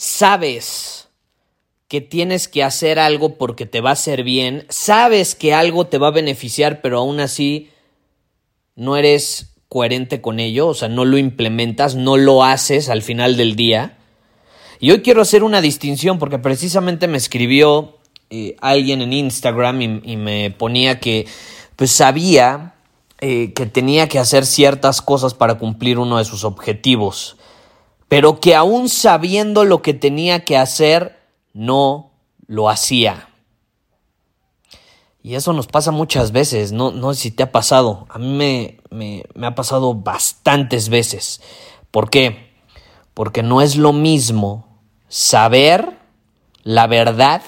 sabes que tienes que hacer algo porque te va a hacer bien, sabes que algo te va a beneficiar, pero aún así no eres coherente con ello, o sea, no lo implementas, no lo haces al final del día? Y hoy quiero hacer una distinción porque precisamente me escribió eh, alguien en Instagram y, me ponía que pues sabía eh, que tenía que hacer ciertas cosas para cumplir uno de sus objetivos pero que aún sabiendo lo que tenía que hacer, no lo hacía. Y eso nos pasa muchas veces, no, no sé si te ha pasado, a mí me, me, me ha pasado bastantes veces. ¿Por qué? Porque no es lo mismo saber la verdad,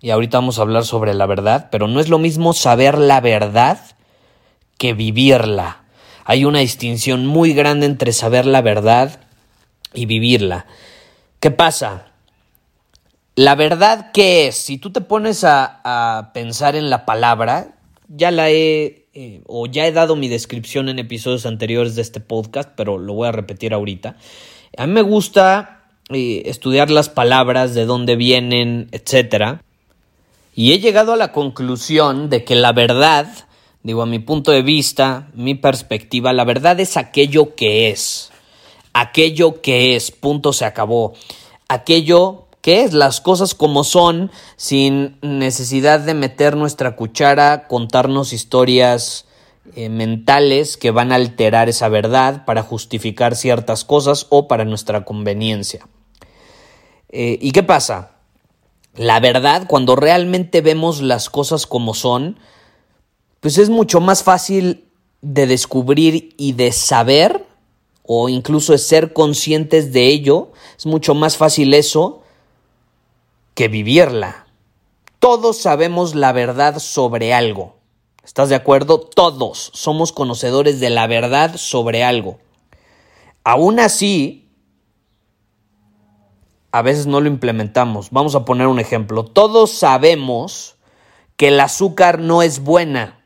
y ahorita vamos a hablar sobre la verdad, pero no es lo mismo saber la verdad que vivirla hay una distinción muy grande entre saber la verdad y vivirla. ¿Qué pasa? La verdad, ¿qué es? Si tú te pones a, pensar en la palabra, ya la he, eh, o ya he dado mi descripción en episodios anteriores de este podcast, pero lo voy a repetir ahorita. A mí me gusta eh, estudiar las palabras, de dónde vienen, etc. Y he llegado a la conclusión de que la verdad Digo, a mi punto de vista, mi perspectiva, la verdad es aquello que es. Aquello que es, punto se acabó. Aquello que es, las cosas como son, sin necesidad de meter nuestra cuchara, contarnos historias eh, mentales que van a alterar esa verdad para justificar ciertas cosas o para nuestra conveniencia. Eh, ¿Y qué pasa? La verdad, cuando realmente vemos las cosas como son, pues es mucho más fácil de descubrir y de saber, o incluso de ser conscientes de ello, es mucho más fácil eso que vivirla. Todos sabemos la verdad sobre algo. ¿Estás de acuerdo? Todos somos conocedores de la verdad sobre algo. Aún así, a veces no lo implementamos. Vamos a poner un ejemplo. Todos sabemos que el azúcar no es buena.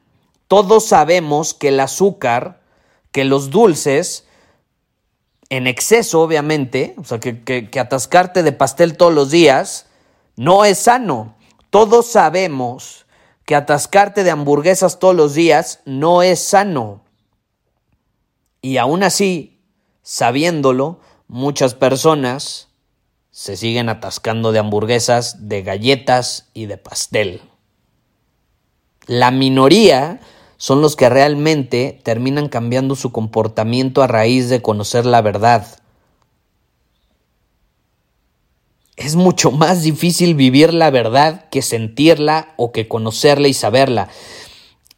Todos sabemos que el azúcar, que los dulces, en exceso obviamente, o sea, que, atascarte de pastel todos los días, no es sano. Todos sabemos que atascarte de hamburguesas todos los días no es sano. Y aún así, sabiéndolo, muchas personas se siguen atascando de hamburguesas, de galletas y de pastel. La minoría son los que realmente terminan cambiando su comportamiento a raíz de conocer la verdad. Es mucho más difícil vivir la verdad que sentirla o que conocerla y saberla.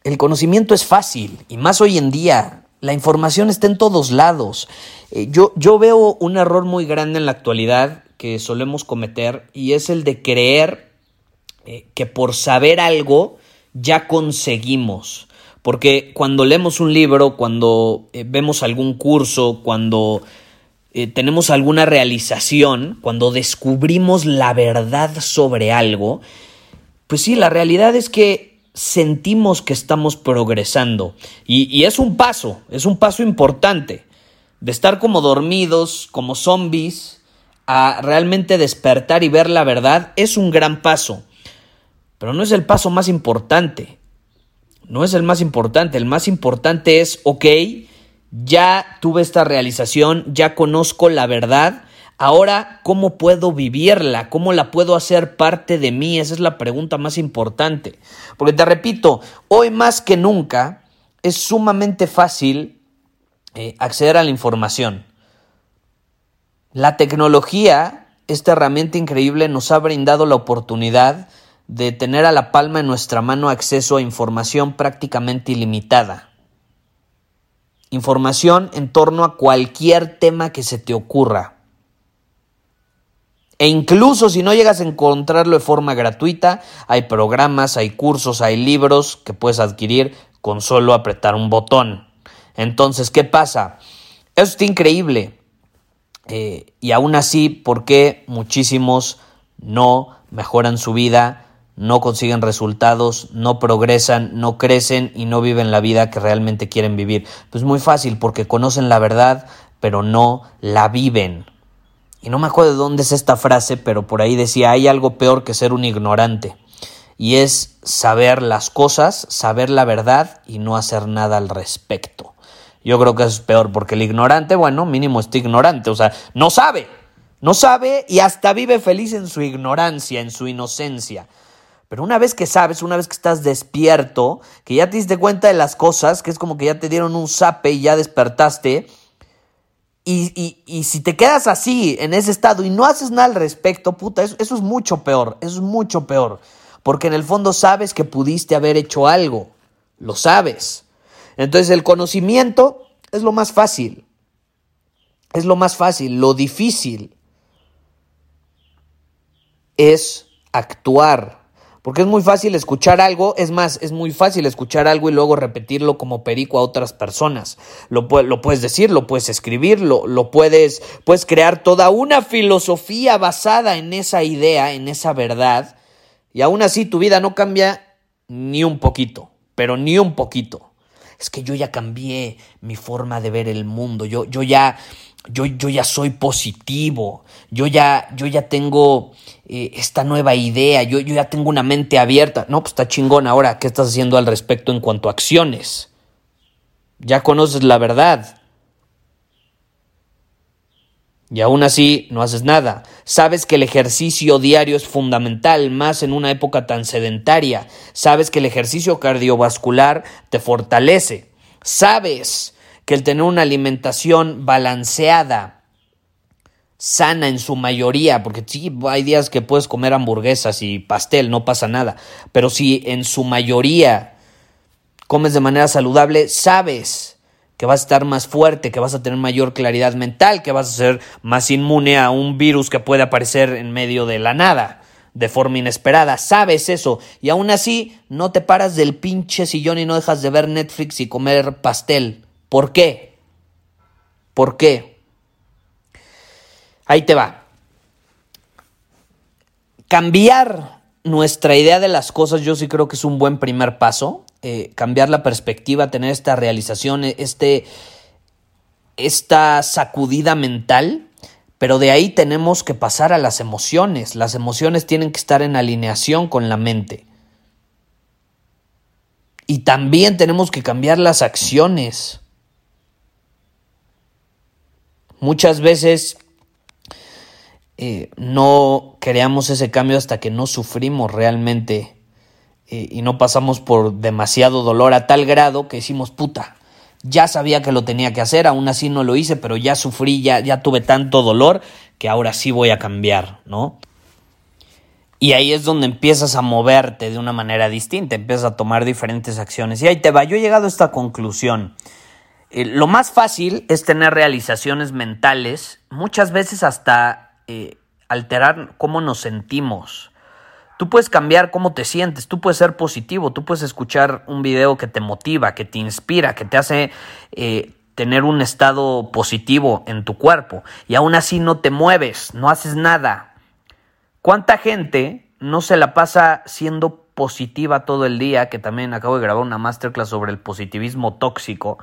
El conocimiento es fácil y más hoy en día. La información está en todos lados. Eh, yo, yo veo un error muy grande en la actualidad que solemos cometer y es el de creer eh, que por saber algo ya conseguimos. Porque cuando leemos un libro, cuando eh, vemos algún curso, cuando eh, tenemos alguna realización, cuando descubrimos la verdad sobre algo, pues sí, la realidad es que sentimos que estamos progresando. Y, y es un paso, es un paso importante. De estar como dormidos, como zombies, a realmente despertar y ver la verdad, es un gran paso. Pero no es el paso más importante no es el más importante. El más importante es, ok, ya tuve esta realización, ya conozco la verdad, Ahora, ¿cómo puedo vivirla? ¿Cómo la puedo hacer parte de mí? Esa es la pregunta más importante. Porque te repito, hoy más que nunca es sumamente fácil eh, acceder a la información. La tecnología, esta herramienta increíble, nos ha brindado la oportunidad de tener a la palma de nuestra mano acceso a información prácticamente ilimitada. Información en torno a cualquier tema que se te ocurra. E incluso si no llegas a encontrarlo de forma gratuita, hay programas, hay cursos, hay libros que puedes adquirir con solo apretar un botón. Entonces, ¿qué pasa? Eso está increíble. Eh, y aún así, ¿por qué muchísimos no mejoran su vida, no consiguen resultados, no progresan, no crecen y no viven la vida que realmente quieren vivir? Pues muy fácil, porque conocen la verdad, pero no la viven. Y no me acuerdo de dónde es esta frase, pero por ahí decía, hay algo peor que ser un ignorante. Y es saber las cosas, saber la verdad y no hacer nada al respecto. Yo creo que eso es peor, porque el ignorante, bueno, mínimo está ignorante, o sea, no sabe, no sabe y hasta vive feliz en su ignorancia, en su inocencia. Pero una vez que sabes, una vez que estás despierto, que ya te diste cuenta de las cosas, que es como que ya te dieron un zape y ya despertaste, y, si te quedas así, en ese estado, y no haces nada al respecto, puta, eso, eso es mucho peor, eso es mucho peor. Porque en el fondo sabes que pudiste haber hecho algo, lo sabes. Entonces el conocimiento es lo más fácil, es lo más fácil, lo difícil es actuar porque es muy fácil escuchar algo, es más, es muy fácil escuchar algo y luego repetirlo como perico a otras personas. Lo, puedes decir, lo puedes escribir, lo, lo puedes, puedes crear toda una filosofía basada en esa idea, en esa verdad, y aún así tu vida no cambia ni un poquito, pero ni un poquito. Es que yo ya cambié mi forma de ver el mundo, yo, yo ya, yo, yo ya soy positivo, yo ya, yo ya tengo eh, esta nueva idea, yo, yo ya tengo una mente abierta. No, pues está chingón ahora, ¿qué estás haciendo al respecto en cuanto a acciones? Ya conoces la verdad. Y aún así no haces nada. Sabes que el ejercicio diario es fundamental, más en una época tan sedentaria. Sabes que el ejercicio cardiovascular te fortalece. Sabes que el tener una alimentación balanceada, sana en su mayoría, porque sí, hay días que puedes comer hamburguesas y pastel, no pasa nada, pero si en su mayoría comes de manera saludable, sabes que vas a estar más fuerte, que vas a tener mayor claridad mental, que vas a ser más inmune a un virus que puede aparecer en medio de la nada de forma inesperada, sabes eso, y aún así no te paras del pinche sillón y no dejas de ver Netflix y comer pastel. ¿Por qué? ¿Por qué? Ahí te va. Cambiar nuestra idea de las cosas yo sí creo que es un buen primer paso. Eh, cambiar la perspectiva, tener esta realización, este, esta sacudida mental. Pero de ahí tenemos que pasar a las emociones. Las emociones tienen que estar en alineación con la mente. Y también tenemos que cambiar las acciones. Muchas veces eh, no creamos ese cambio hasta que no sufrimos realmente eh, y no pasamos por demasiado dolor a tal grado que decimos, puta, ya sabía que lo tenía que hacer, aún así no lo hice, pero ya sufrí, ya, ya tuve tanto dolor que ahora sí voy a cambiar, ¿no? Y ahí es donde empiezas a moverte de una manera distinta, empiezas a tomar diferentes acciones. Y ahí te va, yo he llegado a esta conclusión. Eh, lo más fácil es tener realizaciones mentales, muchas veces hasta eh, alterar cómo nos sentimos. Tú puedes cambiar cómo te sientes, tú puedes ser positivo, tú puedes escuchar un video que te motiva, que te inspira, que te hace eh, tener un estado positivo en tu cuerpo y aún así no te mueves, no haces nada. ¿Cuánta gente no se la pasa siendo positiva todo el día? Que también acabo de grabar una masterclass sobre el positivismo tóxico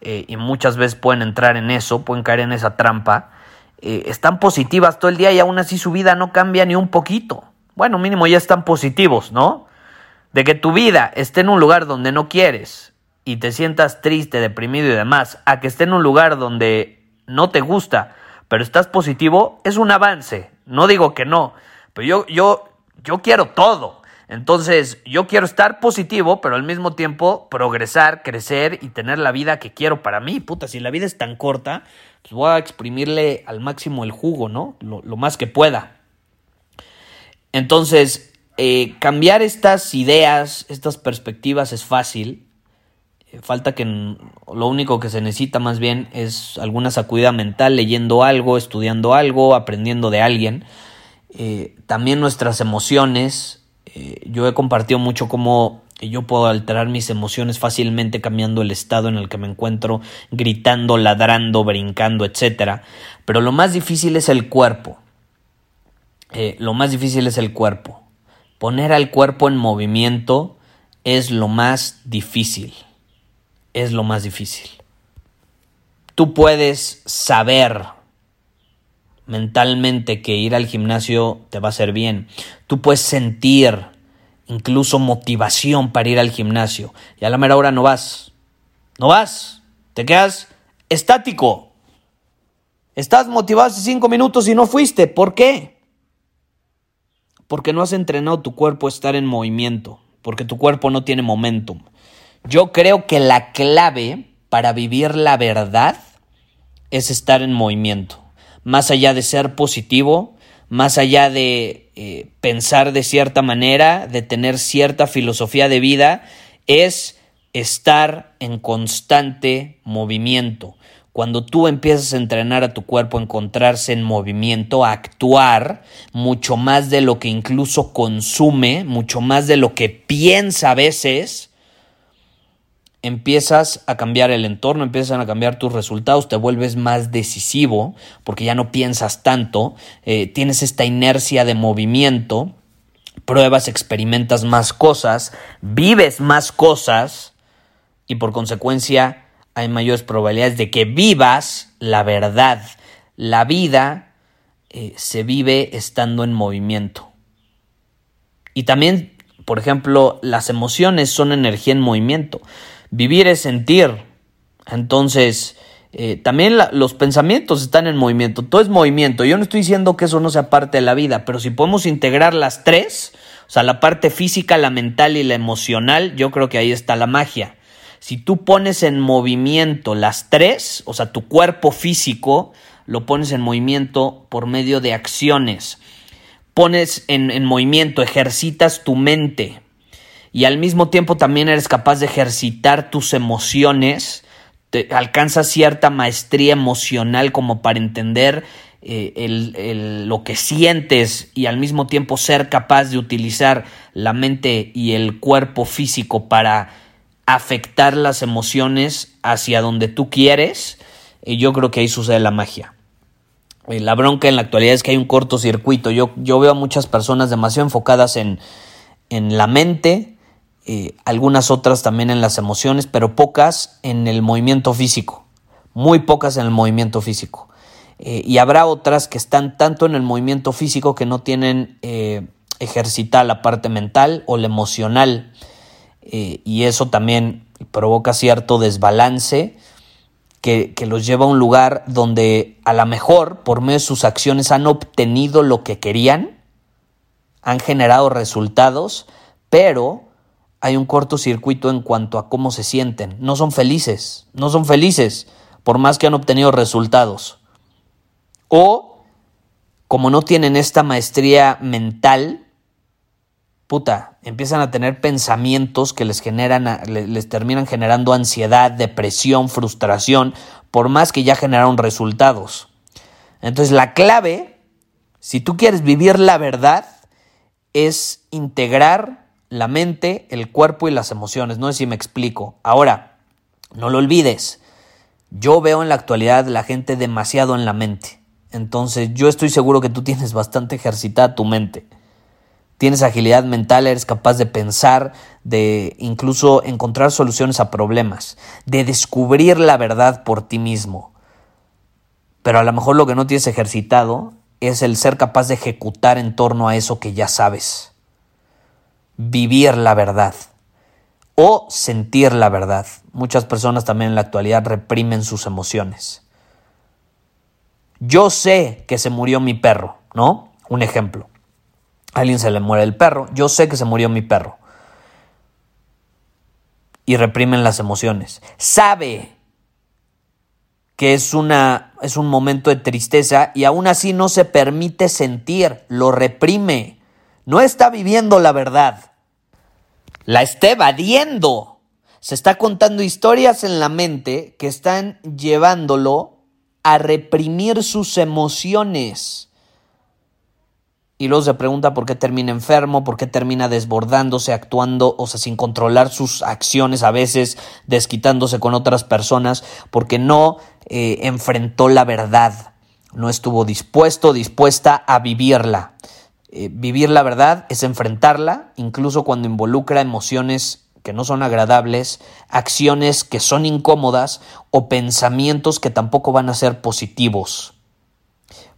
eh, y muchas veces pueden entrar en eso, pueden caer en esa trampa, eh, están positivas todo el día y aún así su vida no cambia ni un poquito. Bueno, mínimo ya están positivos, ¿no? De que tu vida esté en un lugar donde no quieres y te sientas triste, deprimido y demás, a que esté en un lugar donde no te gusta, pero estás positivo, es un avance. No digo que no, pero yo, yo, yo quiero todo. Entonces, yo quiero estar positivo, pero al mismo tiempo progresar, crecer y tener la vida que quiero para mí. Puta, si la vida es tan corta, pues voy a exprimirle al máximo el jugo, ¿no? Lo, más que pueda. Entonces, eh, cambiar estas ideas, estas perspectivas es fácil. Eh, falta que lo único que se necesita más bien es alguna sacudida mental, leyendo algo, estudiando algo, aprendiendo de alguien. Eh, también nuestras emociones eh, yo he compartido mucho cómo yo puedo alterar mis emociones fácilmente cambiando el estado en el que me encuentro, gritando, ladrando, brincando, etc. Pero lo más difícil es el cuerpo. Eh, lo más difícil es el cuerpo. Poner al cuerpo en movimiento es lo más difícil. Es lo más difícil. Tú puedes saber mentalmente que ir al gimnasio te va a hacer bien. Tú puedes sentir incluso motivación para ir al gimnasio y a la mera hora no vas. No vas. Te quedas estático. Estás motivado hace cinco minutos y no fuiste. ¿Por qué? Porque no has entrenado tu cuerpo a estar en movimiento. Porque tu cuerpo no tiene momentum. Yo creo que la clave para vivir la verdad es estar en movimiento más allá de ser positivo, más allá de eh, pensar de cierta manera, de tener cierta filosofía de vida, es estar en constante movimiento. Cuando tú empiezas a entrenar a tu cuerpo a encontrarse en movimiento, a actuar mucho más de lo que incluso consume, mucho más de lo que piensa a veces, empiezas a cambiar el entorno, empiezan a cambiar tus resultados, te vuelves más decisivo porque ya no piensas tanto, eh, tienes esta inercia de movimiento, pruebas, experimentas más cosas, vives más cosas y por consecuencia hay mayores probabilidades de que vivas la verdad. La vida eh, se vive estando en movimiento. Y también, por ejemplo, las emociones son energía en movimiento. Vivir es sentir. Entonces, eh, también los pensamientos están en movimiento. Todo es movimiento. Yo no estoy diciendo que eso no sea parte de la vida, pero si podemos integrar las tres, o sea, la parte física, la mental y la emocional, yo creo que ahí está la magia. Si tú pones en movimiento las tres, o sea, tu cuerpo físico, lo pones en movimiento por medio de acciones. Pones en, en movimiento, ejercitas tu mente, y al mismo tiempo también eres capaz de ejercitar tus emociones, alcanzas cierta maestría emocional como para entender eh, lo que sientes y al mismo tiempo ser capaz de utilizar la mente y el cuerpo físico para afectar las emociones hacia donde tú quieres, y yo creo que ahí sucede la magia. Eh, la bronca en la actualidad es que hay un cortocircuito. Yo, yo veo a muchas personas demasiado enfocadas en, en la mente, eh, algunas otras también en las emociones, pero pocas en el movimiento físico, muy pocas en el movimiento físico. Eh, y habrá otras que están tanto en el movimiento físico que no tienen eh, la parte mental o la emocional. y eso también provoca cierto desbalance que, que, los lleva a un lugar donde a lo mejor por medio de sus acciones han obtenido lo que querían, han generado resultados, pero hay un cortocircuito en cuanto a cómo se sienten. No son felices, no son felices, por más que han obtenido resultados. O, como no tienen esta maestría mental, puta, empiezan a tener pensamientos que les generan, les terminan generando ansiedad, depresión, frustración, por más que ya generaron resultados. Entonces la clave, si tú quieres vivir la verdad, es integrar la mente, el cuerpo y las emociones. No sé si me explico. Ahora, no lo olvides. Yo veo en la actualidad la gente demasiado en la mente. Entonces yo estoy seguro que tú tienes bastante ejercitada tu mente. Tienes agilidad mental, eres capaz de pensar, de incluso encontrar soluciones a problemas, de descubrir la verdad por ti mismo. Pero a lo mejor lo que no tienes ejercitado es el ser capaz de ejecutar en torno a eso que ya sabes vivir la verdad o sentir la verdad. Muchas personas también en la actualidad reprimen sus emociones. Yo sé que se murió mi perro, ¿no? Un ejemplo. A alguien se le muere el perro, yo sé que se murió mi perro. Y reprimen las emociones. Sabe que es, una, es un momento de tristeza y aún así no se permite sentir, lo reprime. No está viviendo la verdad. La está evadiendo. Se está contando historias en la mente que están llevándolo a reprimir sus emociones. Y luego se pregunta por qué termina enfermo, por qué termina desbordándose, actuando, o sea, sin controlar sus acciones, a veces desquitándose con otras personas, porque no eh, enfrentó la verdad, no estuvo dispuesto, dispuesta a vivirla. Eh, vivir la verdad es enfrentarla, incluso cuando involucra emociones que no son agradables, acciones que son incómodas o pensamientos que tampoco van a ser positivos.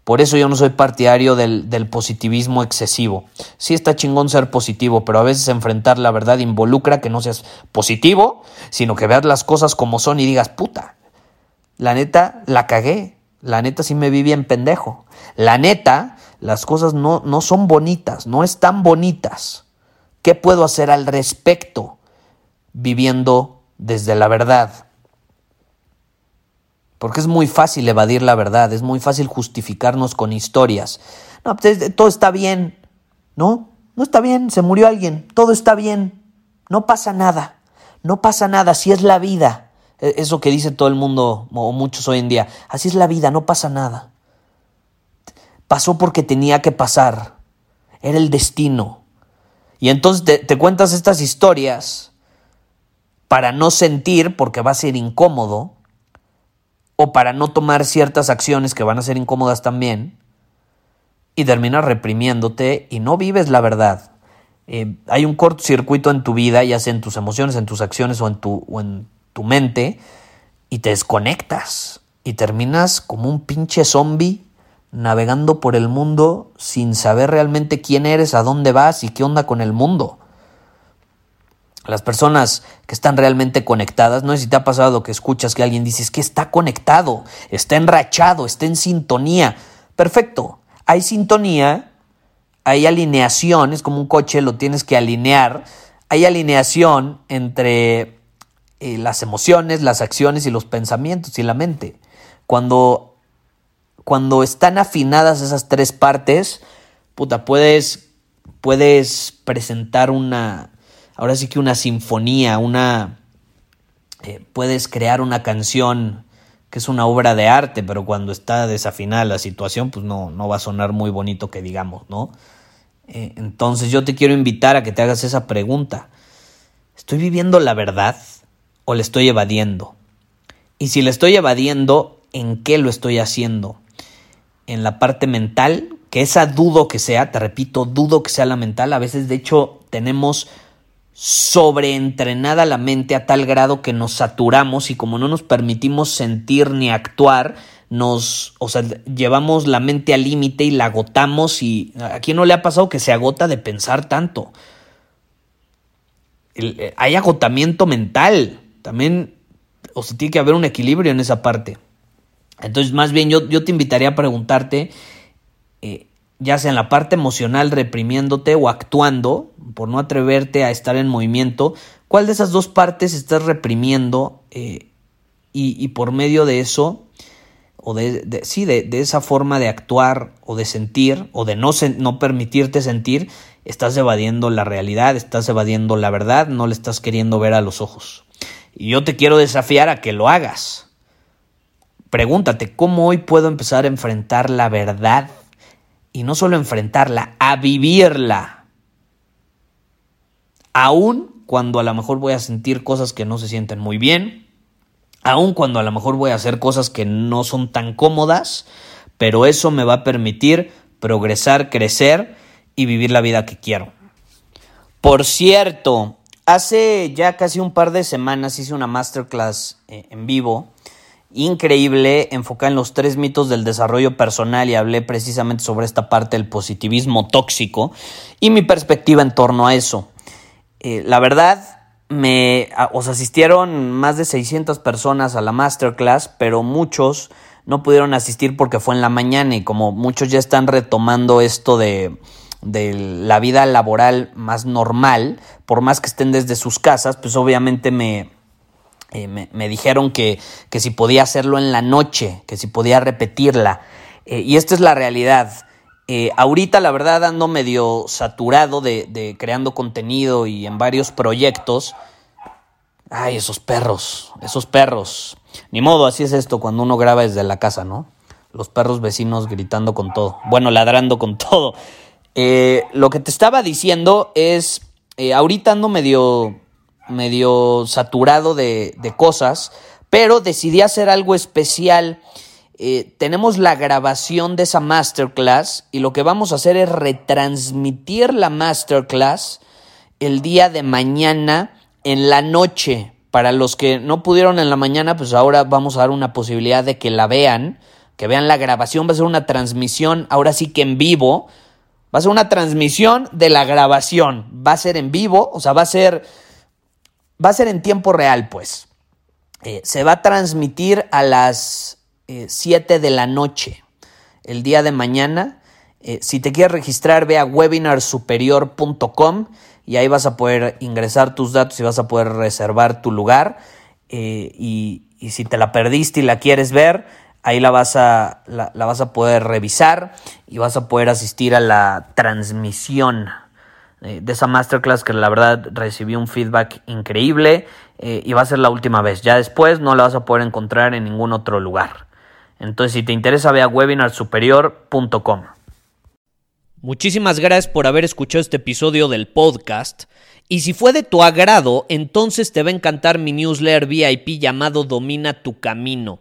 Por eso yo no soy partidario del, positivismo excesivo. Sí está chingón ser positivo, pero a veces enfrentar la verdad involucra que no seas positivo, sino que veas las cosas como son y digas, puta, la neta la cagué, la neta sí me vi bien pendejo. La neta, las cosas no, no son bonitas, no están bonitas. ¿Qué puedo hacer al respecto viviendo desde la verdad? Porque es muy fácil evadir la verdad, es muy fácil justificarnos con historias. No, pues, todo está bien. No, no está bien, se murió alguien, todo está bien, no pasa nada, no pasa nada, así es la vida. E, eso que dice todo el mundo o muchos hoy en día, así es la vida, no pasa nada. Pasó porque tenía que pasar, era el destino. Y entonces te, cuentas estas historias para no sentir, porque va a ser incómodo, o para no tomar ciertas acciones que van a ser incómodas también y terminas reprimiéndote y no vives la verdad. Eh, hay un cortocircuito en tu vida, ya sea en tus emociones, en tus acciones o en tu, o en tu mente, y te desconectas y terminas como un pinche zombie navegando por el mundo sin saber realmente quién eres, a dónde vas y qué onda con el mundo las personas que están realmente conectadas, no sé si te ha pasado que escuchas que alguien dice es que está conectado, está enrachado, está en sintonía. Perfecto, hay sintonía, hay alineación, es como un coche, lo tienes que alinear. Hay alineación entre eh, las emociones, las acciones y los pensamientos y la mente. Cuando, cuando están afinadas esas tres partes, puta, puedes, puedes presentar una, ahora sí que una sinfonía, una... Eh, puedes crear una canción que es una obra de arte, pero cuando está desafinada la situación, pues no, no va a sonar muy bonito que digamos, ¿no? Eh, entonces yo te quiero invitar a que te hagas esa pregunta. ¿Estoy viviendo la verdad o le estoy evadiendo? Y si le estoy evadiendo, ¿en qué lo estoy haciendo? En la parte mental, que esa dudo que sea, te repito, dudo que sea la mental. A veces, de hecho, tenemos sobreentrenada la mente a tal grado que nos saturamos y como no nos permitimos sentir ni actuar, nos, o sea, llevamos la mente al límite y la agotamos y a quién no le ha pasado que se agota de pensar tanto. Eh, hay agotamiento mental, también, o sea, tiene que haber un equilibrio en esa parte. Entonces, más bien yo, yo te invitaría a preguntarte, eh, ya sea en la parte emocional reprimiéndote o actuando por no atreverte a estar en movimiento, ¿cuál de esas dos partes estás reprimiendo eh, y, por medio de eso, o de, sí, de, esa forma de actuar o de sentir o de no, no permitirte sentir, estás evadiendo la realidad, estás evadiendo la verdad, no le estás queriendo ver a los ojos. Y yo te quiero desafiar a que lo hagas. Pregúntate, ¿cómo hoy puedo empezar a enfrentar la verdad y no solo enfrentarla, a vivirla. Aún cuando a lo mejor voy a sentir cosas que no se sienten muy bien, aún cuando a lo mejor voy a hacer cosas que no son tan cómodas, pero eso me va a permitir progresar, crecer y vivir la vida que quiero. Por cierto, hace ya casi un par de semanas hice una masterclass eh, en vivo increíble enfocada en los tres mitos del desarrollo personal y hablé precisamente sobre esta parte del positivismo tóxico y mi perspectiva en torno a eso. Eh, la verdad, me, os asistieron más de 600 personas a la masterclass, pero muchos no pudieron asistir porque fue en la mañana y como muchos ya están retomando esto de, de la vida laboral más normal, por más que estén desde sus casas, pues obviamente me, eh, me, dijeron que, que, si podía hacerlo en la noche, que si podía repetirla. Eh, y esta es la realidad. Eh, ahorita la verdad ando medio saturado de, de, creando contenido y en varios proyectos. Ay, esos perros, esos perros. Ni modo, así es esto cuando uno graba desde la casa, ¿no? Los perros vecinos gritando con todo. Bueno, ladrando con todo. Lo que te estaba diciendo es, ahorita ando medio, medio saturado de, de, cosas, pero decidí hacer algo especial. Eh, tenemos la grabación de esa masterclass y lo que vamos a hacer es retransmitir la masterclass el día de mañana en la noche. Para los que no pudieron en la mañana, pues ahora vamos a dar una posibilidad de que la vean, que vean la grabación. Va a ser una transmisión, ahora sí que en vivo Va a ser una transmisión de la grabación. Va a ser en vivo, o sea, va a ser. Va a ser en tiempo real, pues. Eh, se va a transmitir a las 7 eh, de la noche, el día de mañana. Eh, si te quieres registrar, ve a webinarsuperior.com y ahí vas a poder ingresar tus datos y vas a poder reservar tu lugar. y si te la perdiste y la quieres ver, Ahí la vas, a, la, vas a poder revisar y vas a poder asistir a la transmisión eh, de esa masterclass que la verdad recibí un feedback increíble eh, y va a ser la última vez. Ya después no la vas a poder encontrar en ningún otro lugar. Entonces, si te interesa, ve a webinarsuperior.com. Muchísimas gracias por haber escuchado este episodio del podcast. Y si fue de tu agrado, entonces te va a encantar mi newsletter VIP llamado Domina tu Camino.